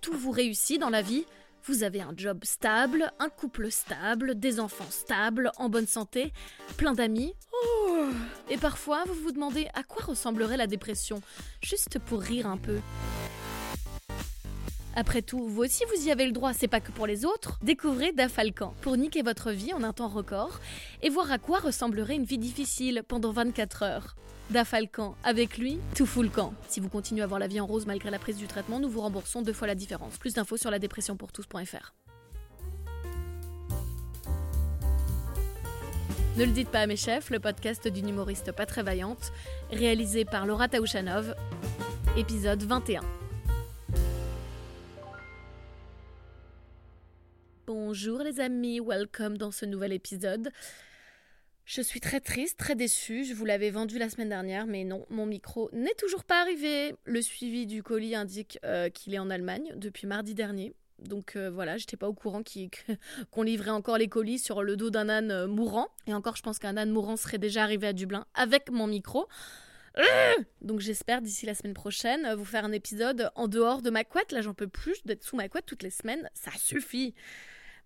tout vous réussit dans la vie, vous avez un job stable, un couple stable, des enfants stables, en bonne santé, plein d'amis. Oh. Et parfois, vous vous demandez à quoi ressemblerait la dépression, juste pour rire un peu. Après tout, vous aussi vous y avez le droit, c'est pas que pour les autres. Découvrez Dafalcan pour niquer votre vie en un temps record et voir à quoi ressemblerait une vie difficile pendant 24 heures. Dafalcan, avec lui, tout fout camp. Si vous continuez à avoir la vie en rose malgré la prise du traitement, nous vous remboursons deux fois la différence. Plus d'infos sur la dépression pour tous.fr. Ne le dites pas à mes chefs, le podcast d'une humoriste pas très vaillante, réalisé par Laura Taouchanov, épisode 21. Bonjour les amis, welcome dans ce nouvel épisode. Je suis très triste, très déçue. Je vous l'avais vendu la semaine dernière, mais non, mon micro n'est toujours pas arrivé. Le suivi du colis indique euh, qu'il est en Allemagne depuis mardi dernier. Donc euh, voilà, j'étais pas au courant qu'on livrait encore les colis sur le dos d'un âne euh, mourant. Et encore, je pense qu'un âne mourant serait déjà arrivé à Dublin avec mon micro. Donc j'espère d'ici la semaine prochaine vous faire un épisode en dehors de ma couette. Là, j'en peux plus d'être sous ma couette toutes les semaines. Ça suffit.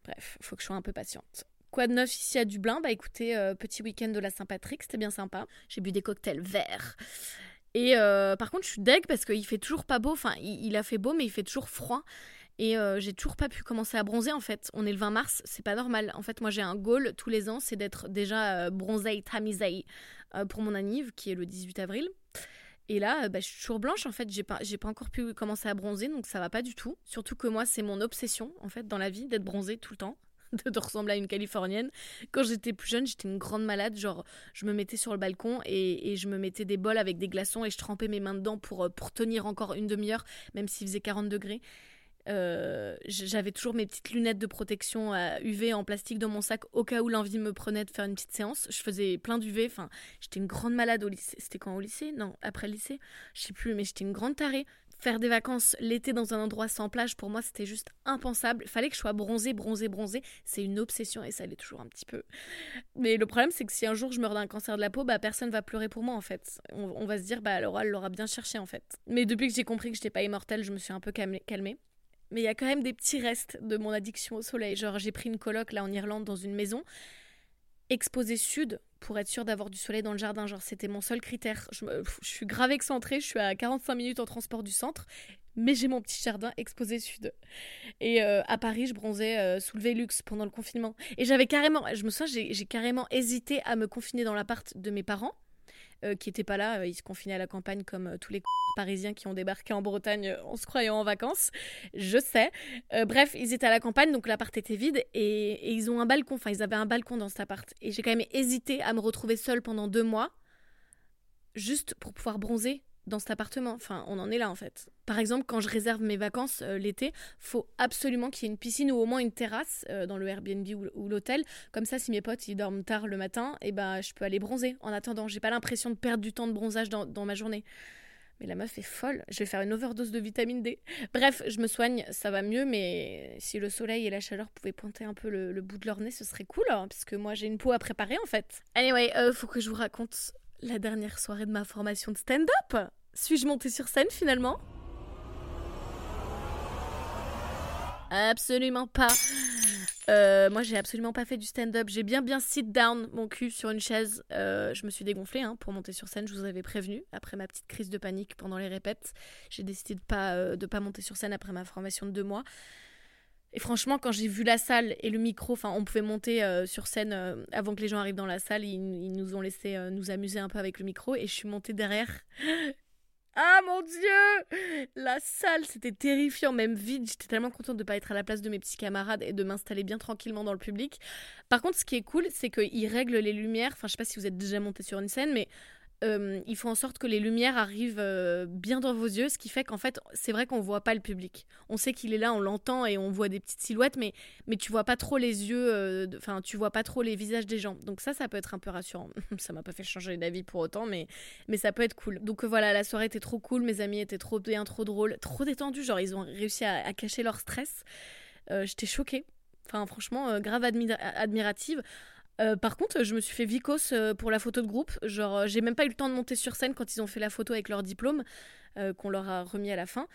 Bref, faut que je sois un peu patiente. Quoi de neuf ici à Dublin? Bah écoutez, euh, petit week-end de la Saint-Patrick, c'était bien sympa. J'ai bu des cocktails verts. Et euh, par contre, je suis deg parce qu'il fait toujours pas beau. Enfin, il, a fait beau, mais il fait toujours froid. Et euh, j'ai toujours pas pu commencer à bronzer en fait. On est le 20 mars, c'est pas normal. En fait, moi j'ai un goal tous les ans, c'est d'être déjà bronzée, tamisée pour mon anniv, qui est le 18 avril. Et là, bah, je suis toujours blanche en fait. J'ai pas, j'ai pas encore pu commencer à bronzer, donc ça va pas du tout. Surtout que moi, c'est mon obsession en fait dans la vie d'être bronzée tout le temps. de, ressembler à une Californienne. Quand j'étais plus jeune, j'étais une grande malade. Genre, je me mettais sur le balcon et, je me mettais des bols avec des glaçons et je trempais mes mains dedans pour, euh, pour tenir encore une demi-heure, même s'il faisait 40 degrés. Euh, j'avais toujours mes petites lunettes de protection UV en plastique dans mon sac au cas où l'envie me prenait de faire une petite séance. Je faisais plein d'UV. Enfin, j'étais une grande malade au lycée. C'était quand au lycée? Non, après le lycée? Je sais plus, mais j'étais une grande tarée. Faire des vacances l'été dans un endroit sans plage, pour moi, c'était juste impensable. Fallait que je sois bronzée, bronzée, bronzée. C'est une obsession et ça l'est toujours un petit peu. Mais le problème, c'est que si un jour je meurs d'un cancer de la peau, bah personne va pleurer pour moi en fait. On, va se dire, bah alors elle l'aura bien cherché en fait. Mais depuis que j'ai compris que j'étais pas immortelle, je me suis un peu calmée. Mais il y a quand même des petits restes de mon addiction au soleil. Genre, j'ai pris une coloc là en Irlande dans une maison exposée sud pour être sûr d'avoir du soleil dans le jardin. Genre, c'était mon seul critère. Je, suis grave excentrée, je suis à 45 minutes en transport du centre, mais j'ai mon petit jardin exposé sud. Et euh, à Paris, je bronzais euh, sous le Velux pendant le confinement. Et j'avais carrément, je me souviens, j'ai carrément hésité à me confiner dans l'appart de mes parents euh, qui n'étaient pas là. Euh, ils se confinaient à la campagne comme euh, tous les parisiens qui ont débarqué en Bretagne en se croyant en vacances. Je sais. bref, ils étaient à la campagne, donc l'appart était vide et, ils ont un balcon. Enfin, ils avaient un balcon dans cet appart. Et j'ai quand même hésité à me retrouver seule pendant deux mois, juste pour pouvoir bronzer dans cet appartement. Enfin, on en est là en fait. Par exemple, quand je réserve mes vacances euh, l'été, faut absolument qu'il y ait une piscine ou au moins une terrasse euh, dans le Airbnb ou, l'hôtel. Comme ça, si mes potes ils dorment tard le matin, et eh ben je peux aller bronzer. En attendant, j'ai pas l'impression de perdre du temps de bronzage dans, ma journée. Mais la meuf est folle. Je vais faire une overdose de vitamine D. Bref, je me soigne, ça va mieux, mais si le soleil et la chaleur pouvaient pointer un peu le, bout de leur nez, ce serait cool, hein, parce que moi j'ai une peau à préparer en fait. Anyway, euh, faut que je vous raconte la dernière soirée de ma formation de stand-up. Suis-je montée sur scène finalement? Absolument pas. Euh, moi, j'ai absolument pas fait du stand-up. J'ai bien bien sit down mon cul sur une chaise. Euh, je me suis dégonflée hein, pour monter sur scène. Je vous avais prévenu. Après ma petite crise de panique pendant les répètes, j'ai décidé de pas euh, de pas monter sur scène après ma formation de deux mois. Et franchement, quand j'ai vu la salle et le micro, enfin, on pouvait monter euh, sur scène euh, avant que les gens arrivent dans la salle. Ils, nous ont laissé euh, nous amuser un peu avec le micro et je suis montée derrière. Ah mon dieu La salle, c'était terrifiant, même vide. J'étais tellement contente de ne pas être à la place de mes petits camarades et de m'installer bien tranquillement dans le public. Par contre, ce qui est cool, c'est qu'ils règlent les lumières. Enfin, je sais pas si vous êtes déjà monté sur une scène, mais euh, il faut en sorte que les lumières arrivent euh, bien dans vos yeux, ce qui fait qu'en fait, c'est vrai qu'on voit pas le public. On sait qu'il est là, on l'entend et on voit des petites silhouettes, mais, mais tu vois pas trop les yeux, euh, enfin, tu vois pas trop les visages des gens. Donc ça, ça peut être un peu rassurant. ça m'a pas fait changer d'avis pour autant, mais, mais ça peut être cool. Donc voilà, la soirée était trop cool, mes amis étaient trop bien, trop drôles, trop détendus, genre ils ont réussi à, cacher leur stress. J'étais choquée. Enfin, franchement, grave admirative. Euh, par contre, je me suis fait vicos euh, pour la photo de groupe. Genre, j'ai même pas eu le temps de monter sur scène quand ils ont fait la photo avec leur diplôme, euh, qu'on leur a remis à la fin.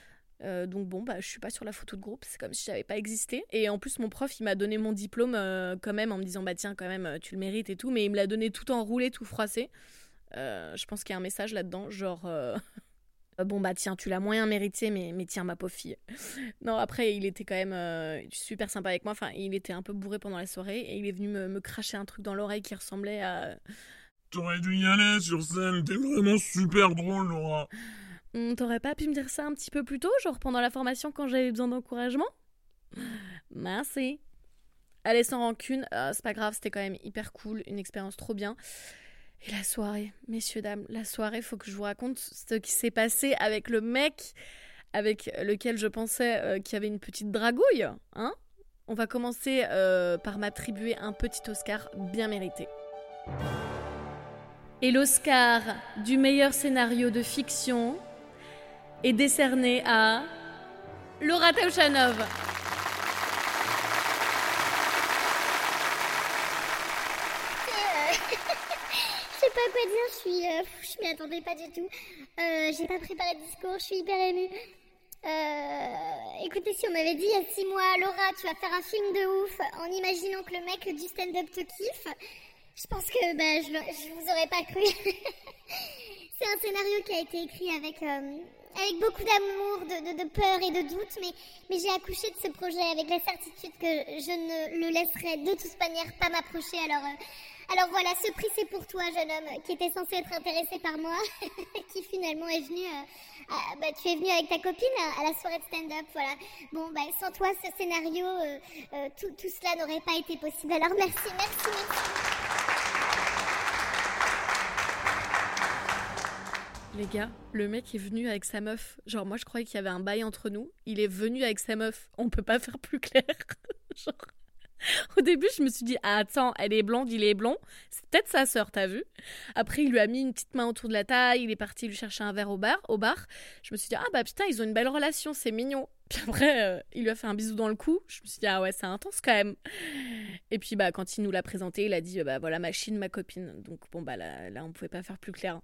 Euh, donc bon, bah, je suis pas sur la photo de groupe, c'est comme si j'avais pas existé. Et en plus, mon prof, il m'a donné mon diplôme euh, quand même en me disant, bah tiens, quand même, euh, tu le mérites et tout, mais il me l'a donné tout enroulé, tout froissé. je pense qu'il y a un message là-dedans, genre, bon bah tiens, tu l'as moyen mérité, mais, mais tiens, ma pauvre fille. non, après, il était quand même super sympa avec moi, enfin, il était un peu bourré pendant la soirée, et il est venu me, me cracher un truc dans l'oreille qui ressemblait à... T'aurais dû y aller sur scène, t'es vraiment super drôle, Laura. Hmm, t'aurais pas pu me dire ça un petit peu plus tôt, genre pendant la formation quand j'avais besoin d'encouragement? Merci. Allez, sans rancune, euh, c'est pas grave, c'était quand même hyper cool, une expérience trop bien. Et la soirée, messieurs, dames, la soirée, faut que je vous raconte ce qui s'est passé avec le mec avec lequel je pensais euh, qu'il y avait une petite dragouille. Hein On va commencer euh, par m'attribuer un petit Oscar bien mérité. Et l'Oscar du meilleur scénario de fiction est décerné à Laura Taushanov. Je sais pas quoi dire, je suis, euh, je m'y attendais pas du tout. Euh, j'ai pas préparé de discours, je suis hyper émue. Euh, écoutez, si on m'avait dit il y a six mois, Laura, tu vas faire un film de ouf en imaginant que le mec du stand-up te kiffe, je pense que bah, je, je vous aurais pas cru. C'est un scénario qui a été écrit avec, euh, avec beaucoup d'amour, de, de, peur et de doute, mais, mais j'ai accouché de ce projet avec la certitude que je ne le laisserai de toute manière pas m'approcher. Alors, alors voilà, ce prix c'est pour toi, jeune homme, qui était censé être intéressé par moi, qui finalement est venu. Euh, bah, tu es venu avec ta copine à, la soirée stand-up, voilà. Bon, bah, sans toi, ce scénario, tout, tout cela n'aurait pas été possible. Alors merci, merci, merci. Les gars, le mec est venu avec sa meuf. Genre, moi, je croyais qu'il y avait un bail entre nous. Il est venu avec sa meuf. On peut pas faire plus clair. Genre. Au début, je me suis dit, ah, attends, elle est blonde, il est blond. C'est peut-être sa sœur, t'as vu Après, il lui a mis une petite main autour de la taille. Il est parti lui chercher un verre au bar. Au bar. Je me suis dit, ah, bah putain, ils ont une belle relation, c'est mignon. Puis après, euh, il lui a fait un bisou dans le cou. Je me suis dit, ah ouais, c'est intense quand même. Et puis, bah, quand il nous l'a présenté, il a dit, bah voilà, machine, ma copine. Donc, bon, bah là, là on pouvait pas faire plus clair.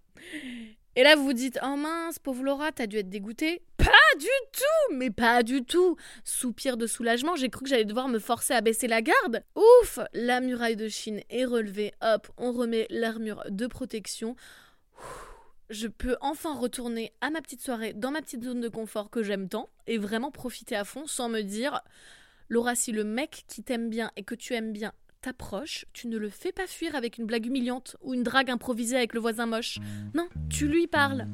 Et là, vous vous dites, oh mince, pauvre Laura, t'as dû être dégoûtée. Pas du tout, mais pas du tout. Soupir de soulagement, j'ai cru que j'allais devoir me forcer à baisser la garde. Ouf, la muraille de Chine est relevée. Hop, on remet l'armure de protection. Je peux enfin retourner à ma petite soirée dans ma petite zone de confort que j'aime tant et vraiment profiter à fond sans me dire Laura, si le mec qui t'aime bien et que tu aimes bien t'approches, tu ne le fais pas fuir avec une blague humiliante ou une drague improvisée avec le voisin moche. Non, tu lui parles.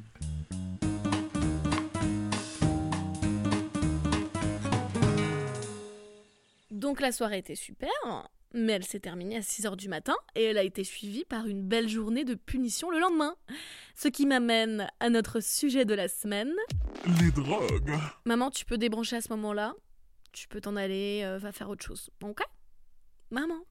Donc la soirée était super, mais elle s'est terminée à 6h du matin et elle a été suivie par une belle journée de punition le lendemain. Ce qui m'amène à notre sujet de la semaine. Les drogues. Maman, tu peux débrancher à ce moment-là. Tu peux t'en aller, euh, va faire autre chose. Ok? Maman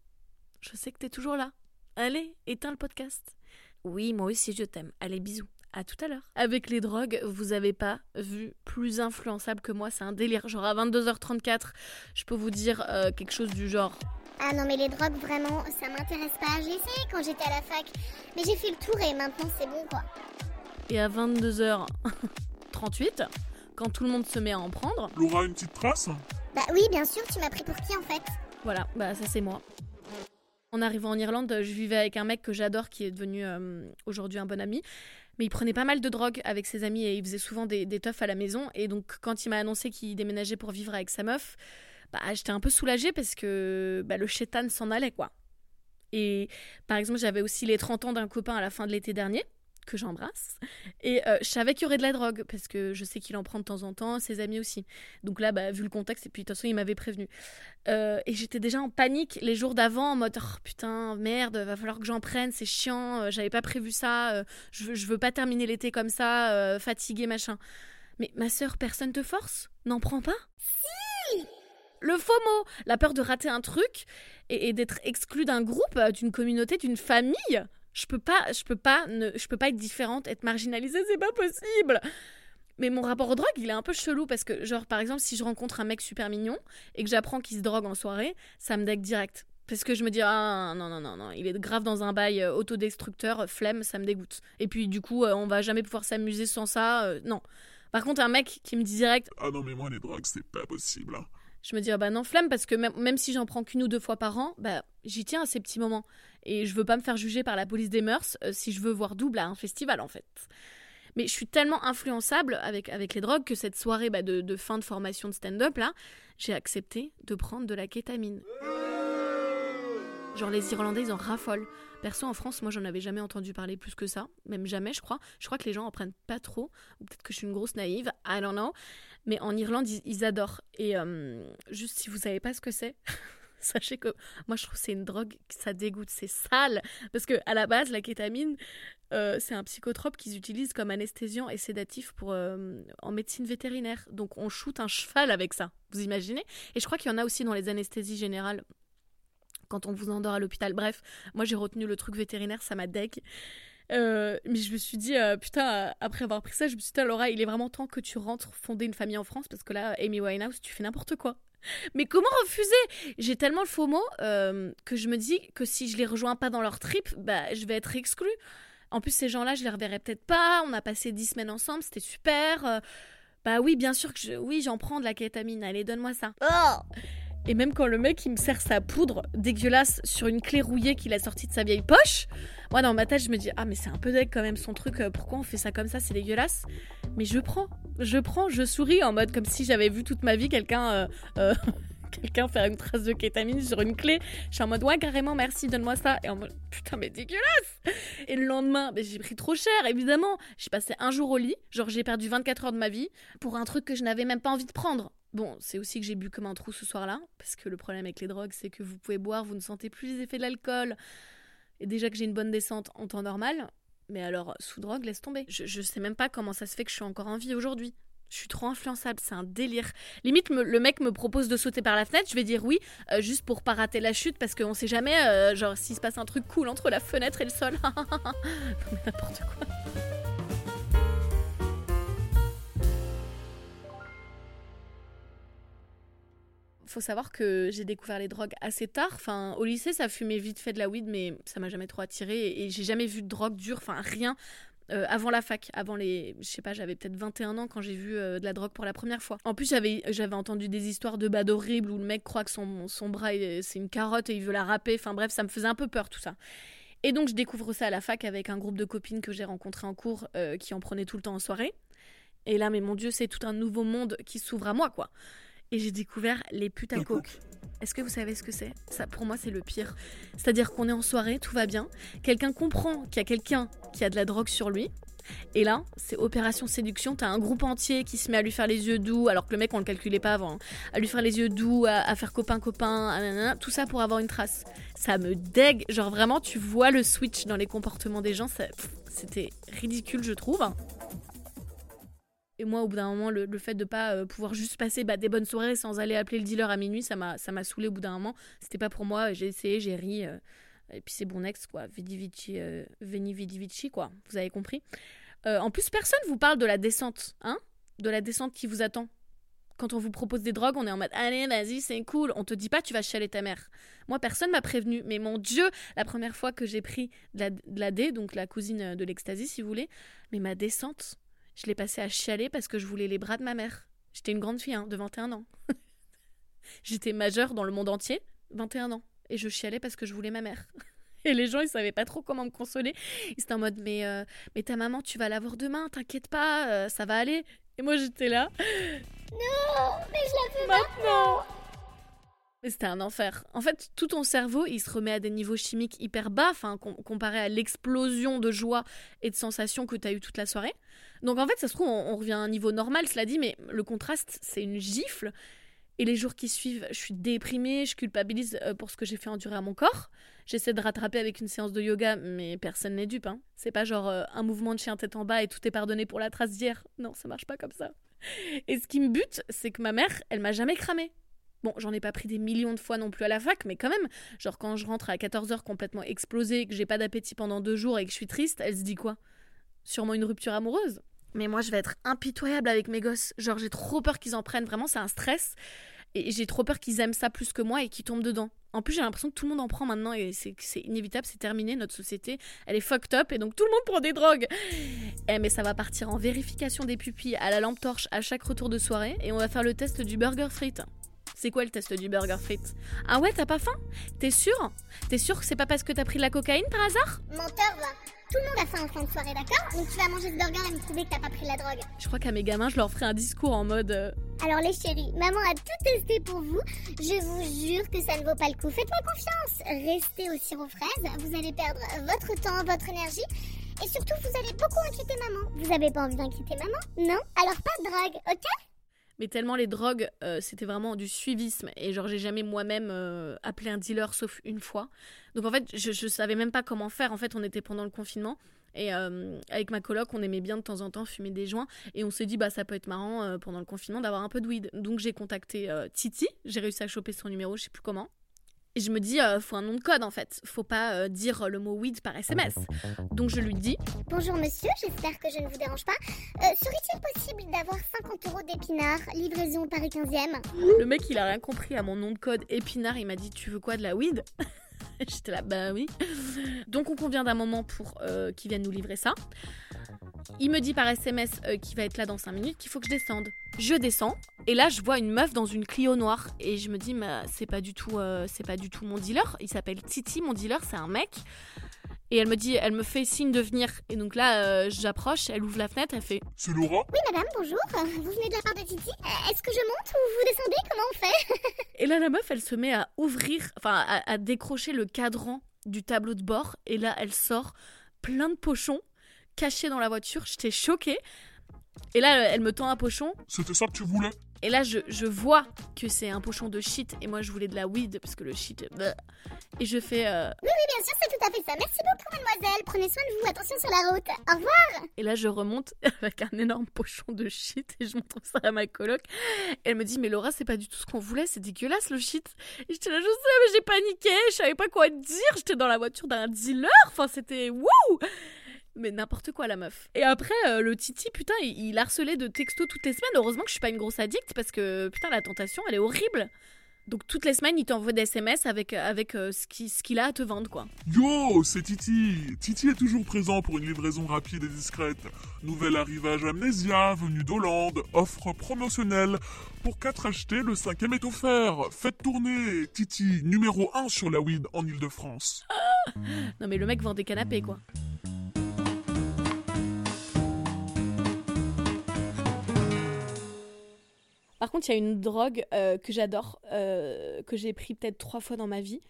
je sais que t'es toujours là. Allez, éteins le podcast. Oui, moi aussi je t'aime. Allez, bisous. À tout à l'heure. Avec les drogues, vous avez pas vu plus influençable que moi, c'est un délire. Genre à 22h34, je peux vous dire euh, quelque chose du genre. Ah non, mais les drogues, vraiment, ça m'intéresse pas. J'ai essayé quand j'étais à la fac, mais j'ai fait le tour et maintenant c'est bon quoi. Et à 22h38, quand tout le monde se met à en prendre. Laura, une petite trace? Bah oui, bien sûr, tu m'as pris pour qui en fait? Voilà, bah ça c'est moi. En arrivant en Irlande, je vivais avec un mec que j'adore qui est devenu euh, aujourd'hui un bon ami. Mais il prenait pas mal de drogue avec ses amis et il faisait souvent des, des teufs à la maison. Et donc, quand il m'a annoncé qu'il déménageait pour vivre avec sa meuf, bah, j'étais un peu soulagée parce que bah, le chétan s'en allait, quoi. Et par exemple, j'avais aussi les 30 ans d'un copain à la fin de l'été dernier que j'embrasse. Et euh, je savais qu'il y aurait de la drogue, parce que je sais qu'il en prend de temps en temps, ses amis aussi. Donc là, bah, vu le contexte, et puis de toute façon, il m'avait prévenu. Euh, et j'étais déjà en panique les jours d'avant, en mode oh, putain, merde, va falloir que j'en prenne, c'est chiant, euh, j'avais pas prévu ça, je, je, veux pas terminer l'été comme ça, fatigué, machin. Mais ma soeur, personne te force? N'en prends pas? Si le FOMO, la peur de rater un truc et d'être exclu d'un groupe, d'une communauté, d'une famille? Je peux pas, je peux pas, ne, je peux pas être différente, être marginalisée, c'est pas possible. Mais mon rapport aux drogue, il est un peu chelou parce que, genre, par exemple, si je rencontre un mec super mignon et que j'apprends qu'il se drogue en soirée, ça me deck direct. Parce que je me dis, ah non, non, non, non, il est grave dans un bail euh, autodestructeur, flemme, ça me dégoûte. Et puis, du coup, euh, on va jamais pouvoir s'amuser sans ça, euh, non. Par contre, un mec qui me dit direct, Ah non, mais moi, les drogues, c'est pas possible. hein. Je me dis, ah bah non, flemme, parce que même, même si j'en prends qu'une ou deux fois par an, bah j'y tiens à ces petits moments. Et je veux pas me faire juger par la police des mœurs euh, si je veux voir double à un festival, en fait. Mais je suis tellement influençable avec, avec les drogues que cette soirée bah, de, de fin de formation de stand-up, là, j'ai accepté de prendre de la kétamine. Genre les Irlandais, ils en raffolent. Perso, en France, moi, j'en avais jamais entendu parler plus que ça. Même jamais, je crois. Je crois que les gens en prennent pas trop. Peut-être que je suis une grosse naïve. I don't know. Mais en Irlande, ils, adorent. Et euh, juste si vous savez pas ce que c'est, sachez que moi, je trouve c'est une drogue, ça dégoûte. C'est sale. Parce que à la base, la kétamine, euh, c'est un psychotrope qu'ils utilisent comme anesthésiant et sédatif pour, euh, en médecine vétérinaire. Donc on shoot un cheval avec ça. Vous imaginez? Et je crois qu'il y en a aussi dans les anesthésies générales quand on vous endort à l'hôpital. Bref, moi j'ai retenu le truc vétérinaire, ça m'a deg. Euh, mais je me suis dit, euh, putain, euh, après avoir pris ça, je me suis dit, Laura, il est vraiment temps que tu rentres fonder une famille en France parce que là, Amy Winehouse, tu fais n'importe quoi. Mais comment refuser? J'ai tellement le faux mot que je me dis que si je les rejoins pas dans leur trip, bah, je vais être exclue. En plus, ces gens-là, je les reverrai peut-être pas. On a passé dix semaines ensemble, c'était super. Bah oui, bien sûr que je... oui, j'en prends de la kétamine. Allez, donne-moi ça. Oh et même quand le mec il me sert sa poudre dégueulasse sur une clé rouillée qu'il a sortie de sa vieille poche, moi dans ma tête je me dis ah mais c'est un peu deg quand même son truc, euh, pourquoi on fait ça comme ça, c'est dégueulasse. Mais je prends, je prends, je souris en mode comme si j'avais vu toute ma vie quelqu'un euh, euh, quelqu'un faire une trace de kétamine sur une clé. Je suis en mode ouais carrément merci donne-moi ça et en mode putain mais dégueulasse. Et le lendemain ben, j'ai pris trop cher évidemment. J'ai passé un jour au lit, genre j'ai perdu 24 heures de ma vie pour un truc que je n'avais même pas envie de prendre. Bon, c'est aussi que j'ai bu comme un trou ce soir-là, parce que le problème avec les drogues, c'est que vous pouvez boire, vous ne sentez plus les effets de l'alcool. Et déjà que j'ai une bonne descente en temps normal, mais alors sous drogue, laisse tomber. Je, je sais même pas comment ça se fait que je suis encore en vie aujourd'hui. Je suis trop influençable, c'est un délire. Limite, le mec me propose de sauter par la fenêtre, je vais dire oui, euh, juste pour pas rater la chute, parce qu'on sait jamais, euh, genre, s'il se passe un truc cool entre la fenêtre et le sol. n'importe quoi. Faut savoir que j'ai découvert les drogues assez tard. Enfin, au lycée, ça fumait vite fait de la weed, mais ça m'a jamais trop attiré. Et, j'ai jamais vu de drogue dure, enfin rien, euh, avant la fac. Avant les. Je sais pas, j'avais peut-être 21 ans quand j'ai vu euh, de la drogue pour la première fois. En plus, j'avais j'avais entendu des histoires de bad horribles où le mec croit que son, son bras, il- c'est une carotte et il veut la râper. Enfin bref, ça me faisait un peu peur tout ça. Et donc, je découvre ça à la fac avec un groupe de copines que j'ai rencontré en cours euh, qui en prenaient tout le temps en soirée. Et là, mais mon Dieu, c'est tout un nouveau monde qui s'ouvre à moi, quoi. Et j'ai découvert les putes à coke. Est-ce que vous savez ce que c'est? Ça, pour moi, c'est le pire. C'est-à-dire qu'on est en soirée, tout va bien. Quelqu'un comprend qu'il y a quelqu'un qui a de la drogue sur lui. Et là, c'est opération séduction. T'as un groupe entier qui se met à lui faire les yeux doux, alors que le mec, on le calculait pas avant. hein. À lui faire les yeux doux, à, à faire copain-copain, à nanana, tout ça pour avoir une trace. Ça me dégue. Genre vraiment, tu vois le switch dans les comportements des gens. C'était ridicule, je trouve. Et moi, au bout d'un moment, le, le fait de pas euh, pouvoir juste passer bah, des bonnes soirées sans aller appeler le dealer à minuit, ça m'a, ça m'a saoulé au bout d'un moment. C'était pas pour moi. J'ai essayé, j'ai ri. euh, et puis c'est bon ex, quoi. Vidi vici, euh, veni vidi vici, quoi. Vous avez compris. En plus, personne vous parle de la descente, hein De la descente qui vous attend. Quand on vous propose des drogues, on est en mode allez, vas-y, c'est cool. On te dit pas tu vas chialer ta mère. Moi, personne m'a prévenu. Mais mon Dieu, la première fois que j'ai pris de la, de la D, donc la cousine de l'ecstasy, si vous voulez, mais ma descente, je l'ai passée à chialer parce que je voulais les bras de ma mère. J'étais une grande fille, hein, de 21 ans. J'étais majeure dans le monde entier, 21 ans. Et je chialais parce que je voulais ma mère. Et les gens, ils savaient pas trop comment me consoler. Ils étaient en mode, mais, euh, mais ta maman, tu vas la voir demain, t'inquiète pas, euh, ça va aller. Et moi, j'étais là. Non, mais je la veux Maintenant c'était un enfer. En fait, tout ton cerveau, il se remet à des niveaux chimiques hyper bas, comparé à l'explosion de joie et de sensations que tu as eu toute la soirée. Donc en fait, ça se trouve, on, revient à un niveau normal, cela dit, mais le contraste, c'est une gifle. Et les jours qui suivent, je suis déprimée, je culpabilise euh, pour ce que j'ai fait endurer à mon corps. J'essaie de rattraper avec une séance de yoga, mais personne n'est dupe. Hein. C'est pas genre euh, un mouvement de chien tête en bas et tout est pardonné pour la trace d'hier. Non, ça marche pas comme ça. Et ce qui me bute, c'est que ma mère, elle m'a jamais cramé. Bon, j'en ai pas pris des millions de fois non plus à la fac, mais quand même, genre quand je rentre à 14h complètement explosée, que j'ai pas d'appétit pendant deux jours et que je suis triste, elle se dit quoi? Sûrement une rupture amoureuse? Mais moi, je vais être impitoyable avec mes gosses. Genre, j'ai trop peur qu'ils en prennent. Vraiment, c'est un stress. Et j'ai trop peur qu'ils aiment ça plus que moi et qu'ils tombent dedans. En plus, j'ai l'impression que tout le monde en prend maintenant et c'est inévitable, c'est terminé. Notre société, elle est fucked up et donc tout le monde prend des drogues. Eh, mais ça va partir en vérification des pupilles à la lampe torche à chaque retour de soirée et on va faire le test du burger frites. C'est quoi le test du burger frites Ah ouais, t'as pas faim? T'es sûr? T'es sûr que c'est pas parce que t'as pris de la cocaïne par hasard? Menteur, va. Tout le monde a faim en fin de soirée, d'accord? Donc tu vas manger ce burger et me prouver que t'as pas pris la drogue. Je crois qu'à mes gamins, je leur ferai un discours en mode. euh, Alors les chéris, maman a tout testé pour vous. Je vous jure que ça ne vaut pas le coup. Faites-moi confiance. Restez au sirop fraise. Vous allez perdre votre temps, votre énergie. Et surtout, vous allez beaucoup inquiéter maman. Vous avez pas envie d'inquiéter maman Non? Alors pas de drogue, ok? Mais tellement les drogues, euh, c'était vraiment du suivisme. Et genre, j'ai jamais moi-même euh, appelé un dealer sauf une fois. Donc en fait, je, je savais même pas comment faire. En fait, on était pendant le confinement. Et euh, avec ma coloc, on aimait bien de temps en temps fumer des joints. Et on s'est dit, bah ça peut être marrant pendant le confinement d'avoir un peu de weed. Donc j'ai contacté Titi. J'ai réussi à choper son numéro, je sais plus comment. Et je me dis, euh, faut un nom de code en fait. Faut pas euh, dire le mot weed par SMS. Donc je lui dis, Bonjour monsieur, j'espère que je ne vous dérange pas. Euh, Serait-il possible d'avoir 50 euros d'épinards, livraison Paris 15e Le mec, il a rien compris à mon nom de code épinard. Il m'a dit Tu veux quoi de la weed? J'étais là, bah oui. Donc, on convient d'un moment pour euh, qu'il vienne nous livrer ça. Il me dit par SMS qu'il va être là dans 5 minutes, qu'il faut que je descende. Je descends, et là, je vois une meuf dans une Clio noire. Et je me dis, mais c'est pas du tout, euh, c'est pas du tout mon dealer. Il s'appelle Titi, mon dealer, c'est un mec. Et elle me dit, elle me fait signe de venir. Et donc là, euh, j'approche, elle ouvre la fenêtre, elle fait C'est Laura Oui madame, bonjour. Euh, Vous venez de la part de Titi Est-ce que je monte ou vous descendez? Comment on fait? Et là, la meuf, elle se met à ouvrir, enfin, à, à décrocher le cadran du tableau de bord. Et là, elle sort plein de pochons cachés dans la voiture. J'étais choquée. Et là, elle me tend un pochon. C'était ça que tu voulais? Et là, je, je vois que c'est un pochon de shit. Et moi, je voulais de la weed parce que le shit. bleh. Et je fais. euh, Oui, oui, bien sûr, c'est tout à fait ça. Merci beaucoup mademoiselle. Prenez soin de vous. Attention sur la route. Au revoir. Et là, je remonte avec un énorme pochon de shit et je montre ça à ma coloc. Elle me dit, mais Laura, c'est pas du tout ce qu'on voulait, c'est dégueulasse le shit. Et j'étais là, je sais, mais j'ai paniqué, je savais pas quoi te dire. J'étais dans la voiture d'un dealer, enfin, c'était wouh! Mais n'importe quoi, la meuf. Et après, euh, le Titi, putain, il, il harcelait de textos toutes les semaines. Heureusement que je suis pas une grosse addict parce que, putain, la tentation, elle est horrible. Donc, toutes les semaines, il t'envoie des SMS avec, avec euh, ce qui- ce qu'il a à te vendre, quoi. Yo, c'est Titi. Titi est toujours présent pour une livraison rapide et discrète. Nouvel arrivage Amnésia, venu d'Hollande, offre promotionnelle. Pour 4 achetés, le cinquième est offert. Faites tourner. Titi, numéro 1 sur la weed en Ile-de-France. Non, mais le mec vend des canapés, quoi. Par contre, il y a une drogue euh, que j'adore, euh, que j'ai pris peut-être trois fois dans ma vie.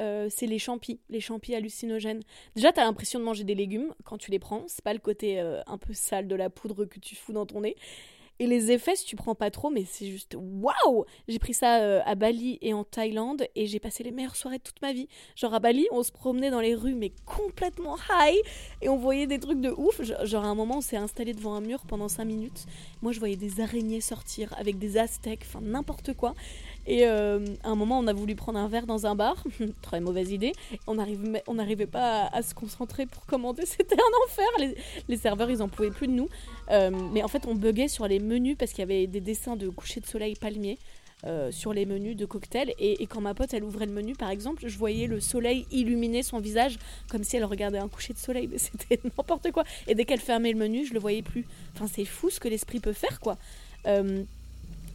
Euh, c'est les champis, les champis hallucinogènes. Déjà, t'as l'impression de manger des légumes quand tu les prends. C'est pas le côté un peu sale de la poudre que tu fous dans ton nez. Et les effets, si tu prends pas trop, mais c'est juste waouh J'ai pris ça euh, à Bali et en Thaïlande et j'ai passé les meilleures soirées de toute ma vie. Genre à Bali, on se promenait dans les rues, mais complètement high, et on voyait des trucs de ouf. Genre à un moment, on s'est installé devant un mur pendant 5 minutes. Moi, je voyais des araignées sortir avec des aztèques, enfin n'importe quoi. Et euh, à un moment, on a voulu prendre un verre dans un bar. Très mauvaise idée. On n'arrivait pas à, se concentrer pour commander. C'était un enfer. Les, serveurs, ils en pouvaient plus de nous. Euh, mais en fait, on buguait sur les menus parce qu'il y avait des dessins de coucher de soleil palmier. euh, sur les menus de cocktails et, quand ma pote elle ouvrait le menu par exemple je voyais le soleil illuminer son visage comme si elle regardait un coucher de soleil mais c'était n'importe quoi et dès qu'elle fermait le menu je le voyais plus enfin c'est fou ce que l'esprit peut faire quoi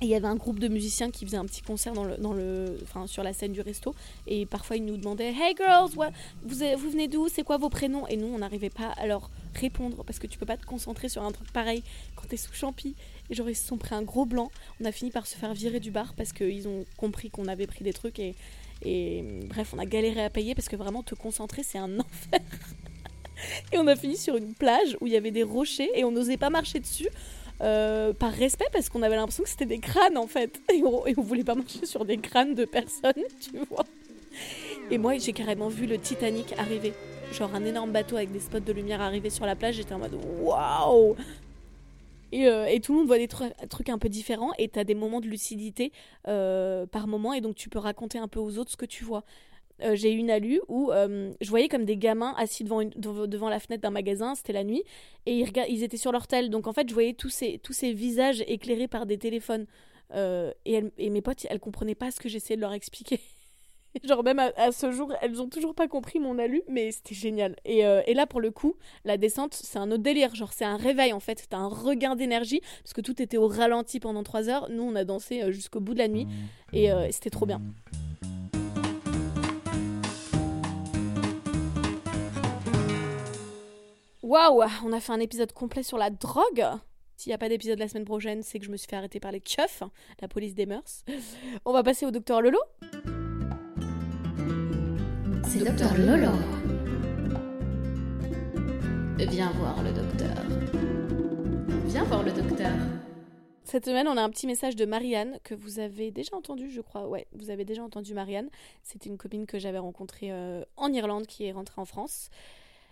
et il y avait un groupe de musiciens qui faisait un petit concert dans le, dans le, enfin, sur la scène du resto. Et parfois, ils nous demandaient Hey girls, what- vous, vous venez d'où? C'est quoi vos prénoms Et nous, on n'arrivait pas à leur répondre parce que tu peux pas te concentrer sur un truc pareil quand t'es sous champi. Et genre, ils se sont pris un gros blanc. On a fini par se faire virer du bar parce qu'ils ont compris qu'on avait pris des trucs. Et bref, on a galéré à payer parce que vraiment, te concentrer, c'est un enfer. Et on a fini sur une plage où il y avait des rochers et on n'osait pas marcher dessus euh, par respect parce qu'on avait l'impression que c'était des crânes en fait. Et on, voulait pas marcher sur des crânes de personnes, tu vois. Et moi, j'ai carrément vu le Titanic arriver. Genre un énorme bateau avec des spots de lumière arriver sur la plage. J'étais en mode waouh! Et, euh, et tout le monde voit des tru- trucs un peu différents et t'as des moments de lucidité euh, par moment et donc tu peux raconter un peu aux autres ce que tu vois. Euh, j'ai eu une alu où euh, je voyais comme des gamins assis devant, une- devant devant la fenêtre d'un magasin, c'était la nuit, et ils, étaient sur leur tel. Donc en fait, je voyais tous ces, tous ces visages éclairés par des téléphones Euh, et, elle- et mes potes, elles comprenaient pas ce que j'essayais de leur expliquer. Genre même à, à ce jour, elles ont toujours pas compris mon alu, mais c'était génial. Et, et là, pour le coup, la descente, c'est un autre délire. Genre, c'est un réveil en fait. T'as un regain d'énergie parce que tout était au ralenti pendant trois heures. Nous, on a dansé jusqu'au bout de la nuit et euh, c'était trop bien. Waouh, on a fait un épisode complet sur la drogue. S'il n'y a pas d'épisode la semaine prochaine, c'est que je me suis fait arrêter par les keufs, la police des mœurs. On va passer au docteur Lolo. C'est Docteur Lolo. Viens voir le docteur. Viens voir le docteur. Cette semaine, on a un petit message de Marianne que vous avez déjà entendu, je crois. Ouais, vous avez déjà entendu Marianne. C'était une copine que j'avais rencontrée euh, en Irlande qui est rentrée en France.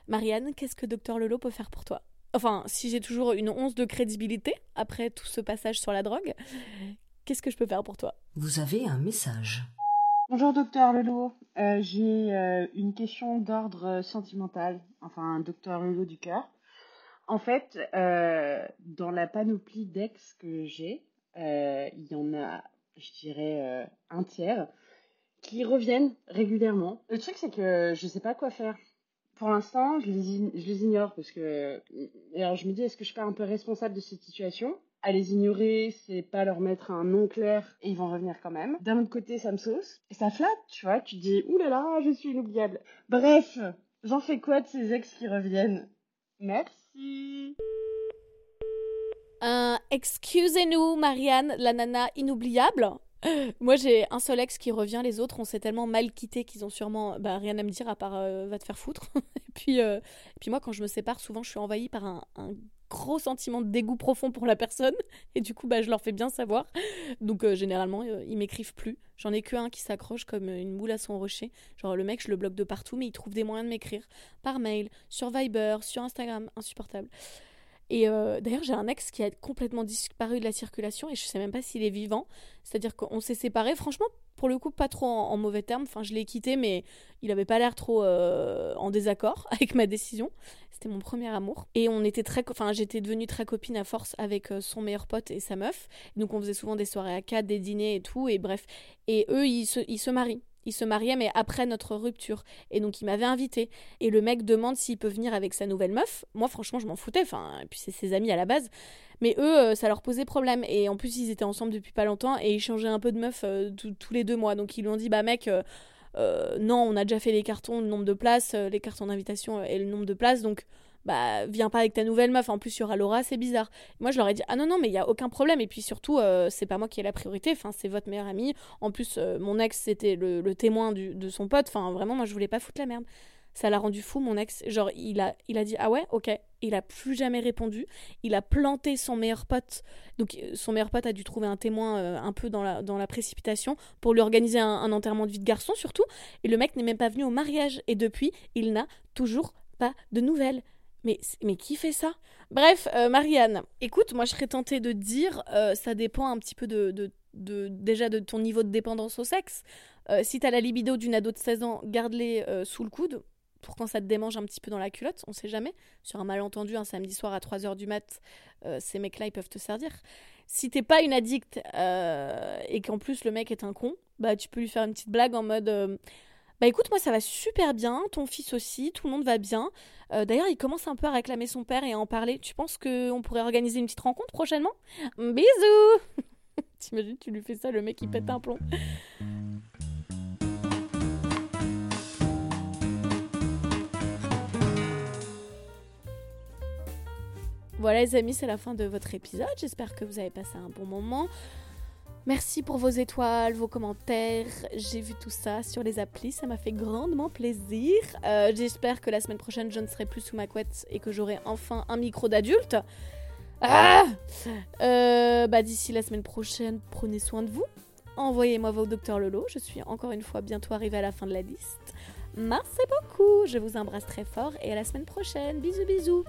Marianne, qu'est-ce que Docteur Lolo peut faire pour toi? Enfin, si j'ai toujours une once de crédibilité après tout ce passage sur la drogue, qu'est-ce que je peux faire pour toi? Vous avez un message. Bonjour docteur Lelo, Euh, j'ai euh, une question d'ordre sentimental, enfin docteur Lelo du cœur. En fait, euh, dans la panoplie d'ex que j'ai, euh, il y en a, je dirais, euh, un tiers qui reviennent régulièrement. Le truc, c'est que je sais pas quoi faire. Pour l'instant, je les, ignore parce que. et Alors, je me dis, est-ce que je suis pas un peu responsable de cette situation? À les ignorer, c'est pas leur mettre un nom clair et ils vont revenir quand même. D'un autre côté, ça me sauce et ça flatte, tu vois. Tu dis, oulala, je suis inoubliable. Bref, j'en fais quoi de ces ex qui reviennent? Merci. Un excusez-nous, Marianne, la nana inoubliable. Moi, j'ai un seul ex qui revient, les autres, on s'est tellement mal quittés qu'ils ont sûrement bah, rien à me dire à part euh, va te faire foutre. et, puis, euh, puis moi, quand je me sépare, souvent, je suis envahie par un, gros sentiment de dégoût profond pour la personne. Et du coup, bah, je leur fais bien savoir. Donc, euh, généralement, ils m'écrivent plus. J'en ai que un qui s'accroche comme une moule à son rocher. Genre, le mec, je le bloque de partout, mais il trouve des moyens de m'écrire. Par mail, sur Viber, sur Instagram. Insupportable. Et euh, d'ailleurs, j'ai un ex qui a complètement disparu de la circulation et je sais même pas s'il est vivant. C'est-à-dire qu'on s'est séparés, franchement, pour le coup, pas trop en, mauvais termes. Enfin, je l'ai quitté, mais il avait pas l'air trop euh, en désaccord avec ma décision. C'était mon premier amour. Et on était très. Enfin, j'étais devenue très copine à force avec euh, son meilleur pote et sa meuf. Donc, on faisait souvent des soirées à quatre, des dîners et tout. Et bref. Et eux, ils se marient. Ils se mariaient, mais après notre rupture. Et donc, il m'avait invité. Et le mec demande s'il peut venir avec sa nouvelle meuf. Moi, franchement, je m'en foutais. Enfin, et puis c'est ses amis à la base. Mais eux, euh, ça leur posait problème. Et en plus, ils étaient ensemble depuis pas longtemps et ils changeaient un peu de meuf euh, tous- les deux mois. Donc, ils lui ont dit, bah mec, euh, non, on a déjà fait les cartons, le nombre de places, les cartons d'invitation et le nombre de places. Donc, bah, viens pas avec ta nouvelle meuf. En plus, aura Laura, c'est bizarre. Moi, je leur ai dit, ah non, non, mais il y a aucun problème. Et puis surtout, euh, c'est pas moi qui ai la priorité. Enfin, c'est votre meilleur ami. En plus, euh, mon ex, c'était le, témoin de son pote. Enfin, vraiment, moi, je voulais pas foutre la merde. Ça l'a rendu fou, mon ex. Genre, il a, il a dit, ah ouais, ok. Il a plus jamais répondu. Il a planté son meilleur pote. Donc, euh, son meilleur pote a dû trouver un témoin un peu dans la, dans la précipitation pour lui organiser un, un enterrement de vie de garçon, surtout. Et le mec n'est même pas venu au mariage. Et depuis, il n'a toujours pas de nouvelles. Mais, mais qui fait ça? Bref, euh, Marianne, écoute, moi je serais tentée de dire, euh, ça dépend un petit peu de, de, déjà de ton niveau de dépendance au sexe. Euh, si t'as la libido d'une ado de 16 ans, garde-les sous le coude pour quand ça te démange un petit peu dans la culotte, on sait jamais. Sur un malentendu, un samedi soir à 3h du mat, ces mecs-là, ils peuvent te servir. Si t'es pas une addict et qu'en plus le mec est un con, bah tu peux lui faire une petite blague en mode... bah écoute, moi ça va super bien, ton fils aussi, tout le monde va bien. Euh, D'ailleurs, il commence un peu à réclamer son père et à en parler. Tu penses qu'on pourrait organiser une petite rencontre prochainement? Bisous T'imagines, tu lui fais ça, le mec il pète un plomb. Voilà les amis, c'est la fin de votre épisode. J'espère que vous avez passé un bon moment. Merci pour vos étoiles, vos commentaires. J'ai vu tout ça sur les applis, ça m'a fait grandement plaisir. Euh, J'espère que la semaine prochaine, je ne serai plus sous ma couette et que j'aurai enfin un micro d'adulte. Ah Euh, bah, D'ici la semaine prochaine, prenez soin de vous. Envoyez-moi vos docteurs Lolo. Je suis encore une fois bientôt arrivée à la fin de la liste. Merci beaucoup. Je vous embrasse très fort et à la semaine prochaine. Bisous, bisous.